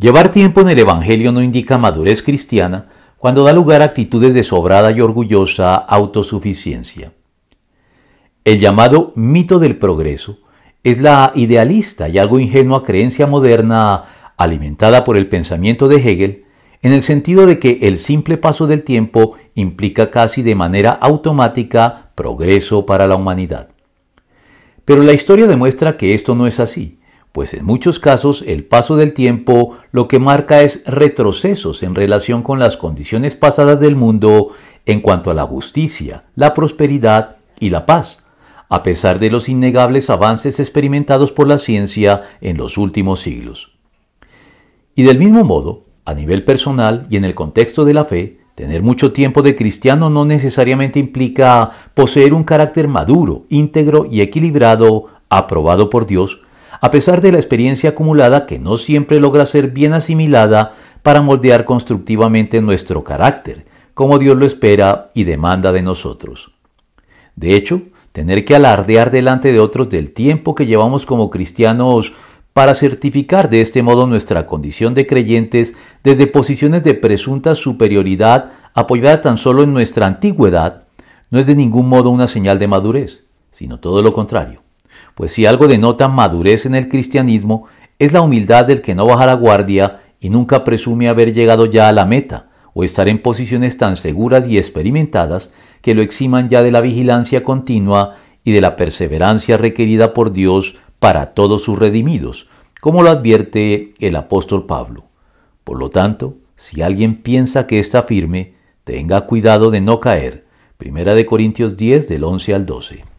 Llevar tiempo en el Evangelio no indica madurez cristiana cuando da lugar a actitudes de sobrada y orgullosa autosuficiencia. El llamado mito del progreso es la idealista y algo ingenua creencia moderna alimentada por el pensamiento de Hegel en el sentido de que el simple paso del tiempo implica casi de manera automática progreso para la humanidad. Pero la historia demuestra que esto no es así pues en muchos casos el paso del tiempo lo que marca es retrocesos en relación con las condiciones pasadas del mundo en cuanto a la justicia, la prosperidad y la paz, a pesar de los innegables avances experimentados por la ciencia en los últimos siglos. Y del mismo modo, a nivel personal y en el contexto de la fe, tener mucho tiempo de cristiano no necesariamente implica poseer un carácter maduro, íntegro y equilibrado, aprobado por Dios, a pesar de la experiencia acumulada que no siempre logra ser bien asimilada para moldear constructivamente nuestro carácter, como Dios lo espera y demanda de nosotros. De hecho, tener que alardear delante de otros del tiempo que llevamos como cristianos para certificar de este modo nuestra condición de creyentes desde posiciones de presunta superioridad apoyada tan solo en nuestra antigüedad, no es de ningún modo una señal de madurez, sino todo lo contrario pues si algo denota madurez en el cristianismo es la humildad del que no baja la guardia y nunca presume haber llegado ya a la meta, o estar en posiciones tan seguras y experimentadas que lo eximan ya de la vigilancia continua y de la perseverancia requerida por Dios para todos sus redimidos, como lo advierte el apóstol Pablo. Por lo tanto, si alguien piensa que está firme, tenga cuidado de no caer. Primera de Corintios 10 del 11 al 12.